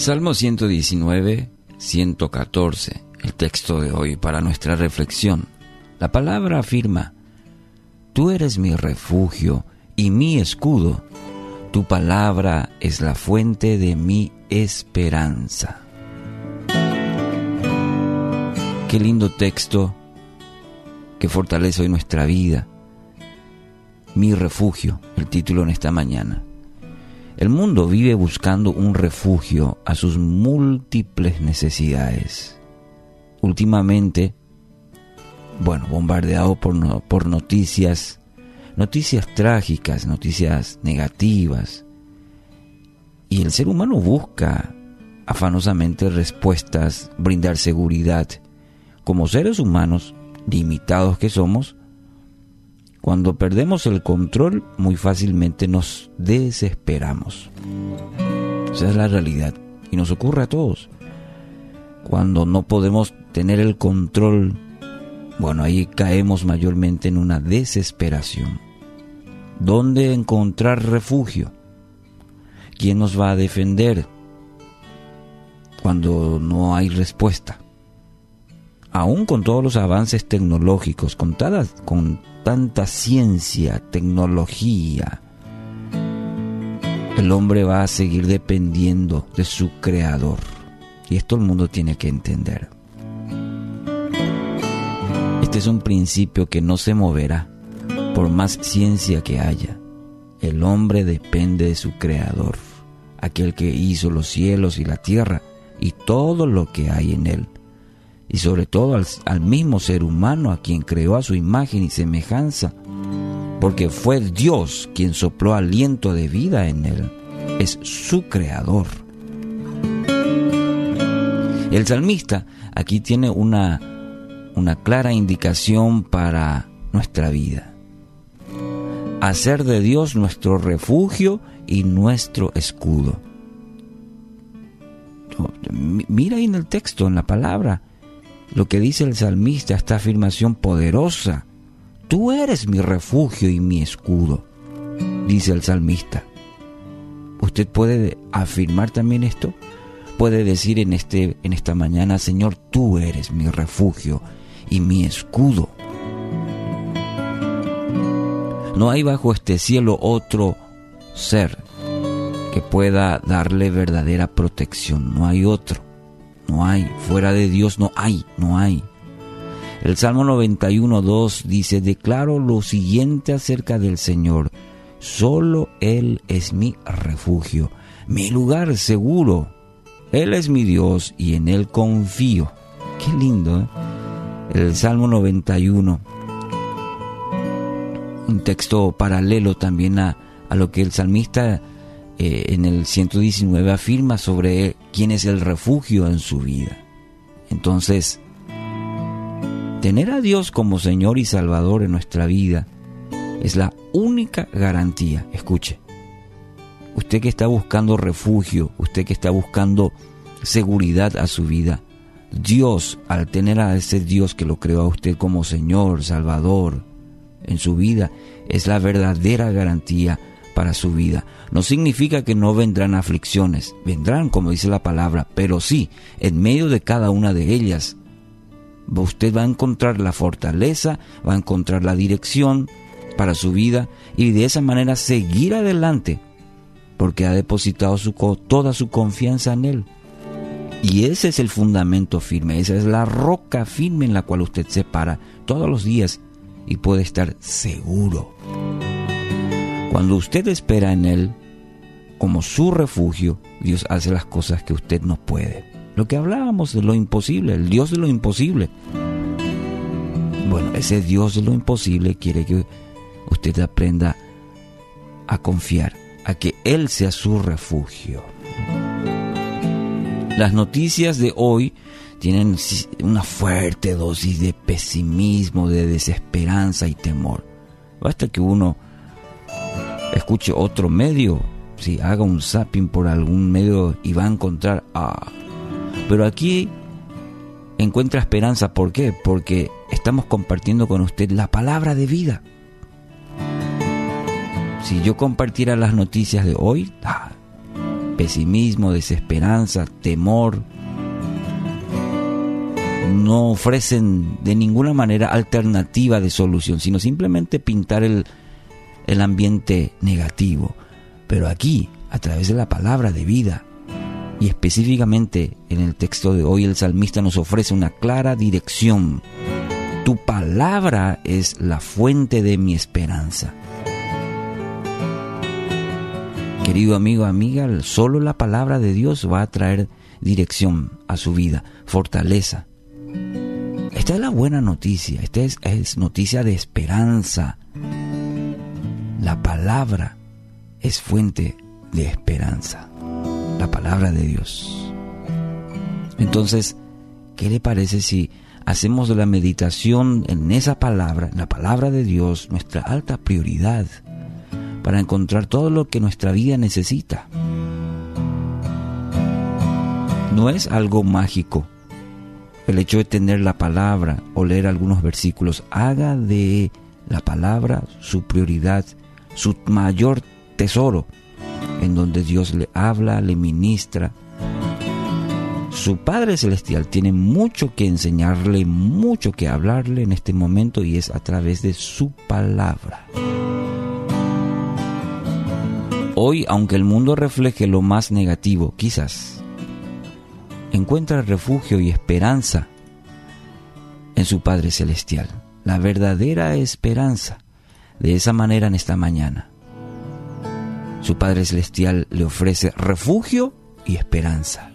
Salmo 119, 114, el texto de hoy para nuestra reflexión. La palabra afirma, Tú eres mi refugio y mi escudo, tu palabra es la fuente de mi esperanza. Qué lindo texto que fortalece hoy nuestra vida. Mi refugio, el título en esta mañana. El mundo vive buscando un refugio a sus múltiples necesidades. Últimamente, bueno, bombardeado por, por noticias, noticias trágicas, noticias negativas. Y el ser humano busca afanosamente respuestas, brindar seguridad. Como seres humanos, limitados que somos, cuando perdemos el control, muy fácilmente nos desesperamos. Esa es la realidad y nos ocurre a todos. Cuando no podemos tener el control, bueno, ahí caemos mayormente en una desesperación. ¿Dónde encontrar refugio? ¿Quién nos va a defender cuando no hay respuesta? Aún con todos los avances tecnológicos, con, con tanta ciencia, tecnología, el hombre va a seguir dependiendo de su creador. Y esto el mundo tiene que entender. Este es un principio que no se moverá por más ciencia que haya. El hombre depende de su creador, aquel que hizo los cielos y la tierra y todo lo que hay en él y sobre todo al, mismo ser humano a quien creó a su imagen y semejanza, porque fue Dios quien sopló aliento de vida en él, es su creador. El salmista aquí tiene una, una clara indicación para nuestra vida. Hacer de Dios nuestro refugio y nuestro escudo. Mira ahí en el texto, en la palabra, lo que dice el salmista, esta afirmación poderosa. Tú eres mi refugio y mi escudo, dice el salmista. ¿Usted puede afirmar también esto? Puede decir en, este, en esta mañana, Señor, tú eres mi refugio y mi escudo. No hay bajo este cielo otro ser que pueda darle verdadera protección, no hay otro. No hay. Fuera de Dios no hay. No hay. El Salmo 91.2 dice, declaro lo siguiente acerca del Señor. Solo Él es mi refugio, mi lugar seguro. Él es mi Dios y en Él confío. Qué lindo, ¿eh? El Salmo 91. Un texto paralelo también a, a lo que el salmista eh, en el 119 afirma sobre quién es el refugio en su vida. Entonces, tener a Dios como Señor y Salvador en nuestra vida es la única garantía. Escuche, usted que está buscando refugio, usted que está buscando seguridad a su vida, Dios, al tener a ese Dios que lo creó a usted como Señor, Salvador en su vida, es la verdadera garantía para su vida. No significa que no vendrán aflicciones, vendrán como dice la palabra, pero sí, en medio de cada una de ellas, usted va a encontrar la fortaleza, va a encontrar la dirección para su vida y de esa manera seguir adelante, porque ha depositado toda su confianza en Él. Y ese es el fundamento firme, esa es la roca firme en la cual usted se para todos los días y puede estar seguro. Cuando usted espera en Él como su refugio, Dios hace las cosas que usted no puede. Lo que hablábamos de lo imposible, el Dios de lo imposible. Bueno, ese Dios de lo imposible quiere que usted aprenda a confiar, a que Él sea su refugio. Las noticias de hoy tienen una fuerte dosis de pesimismo, de desesperanza y temor. Basta que uno escuche otro medio, si haga un zapping por algún medio y va a encontrar, ah, pero aquí encuentra esperanza, ¿por qué? Porque estamos compartiendo con usted la palabra de vida. Si yo compartiera las noticias de hoy, ah, pesimismo, desesperanza, temor, no ofrecen de ninguna manera alternativa de solución, sino simplemente pintar el, el ambiente negativo. Pero aquí, a través de la palabra de vida, y específicamente en el texto de hoy, el salmista nos ofrece una clara dirección. Tu palabra es la fuente de mi esperanza. Querido amigo, amiga, solo la palabra de Dios va a traer dirección a su vida, fortaleza, esta es la buena noticia, esta es, noticia de esperanza. La palabra es fuente de esperanza. La palabra de Dios. Entonces, ¿qué le parece si hacemos de la meditación en esa palabra, la palabra de Dios, nuestra alta prioridad para encontrar todo lo que nuestra vida necesita? No es algo mágico, el hecho de tener la palabra o leer algunos versículos, haga de la palabra su prioridad, su mayor tesoro, en donde Dios le habla, le ministra. Su Padre Celestial tiene mucho que enseñarle, mucho que hablarle en este momento y es a través de su palabra. Hoy, aunque el mundo refleje lo más negativo, quizás encuentra refugio y esperanza en su Padre Celestial, la verdadera esperanza. De esa manera en esta mañana, su Padre Celestial le ofrece refugio y esperanza.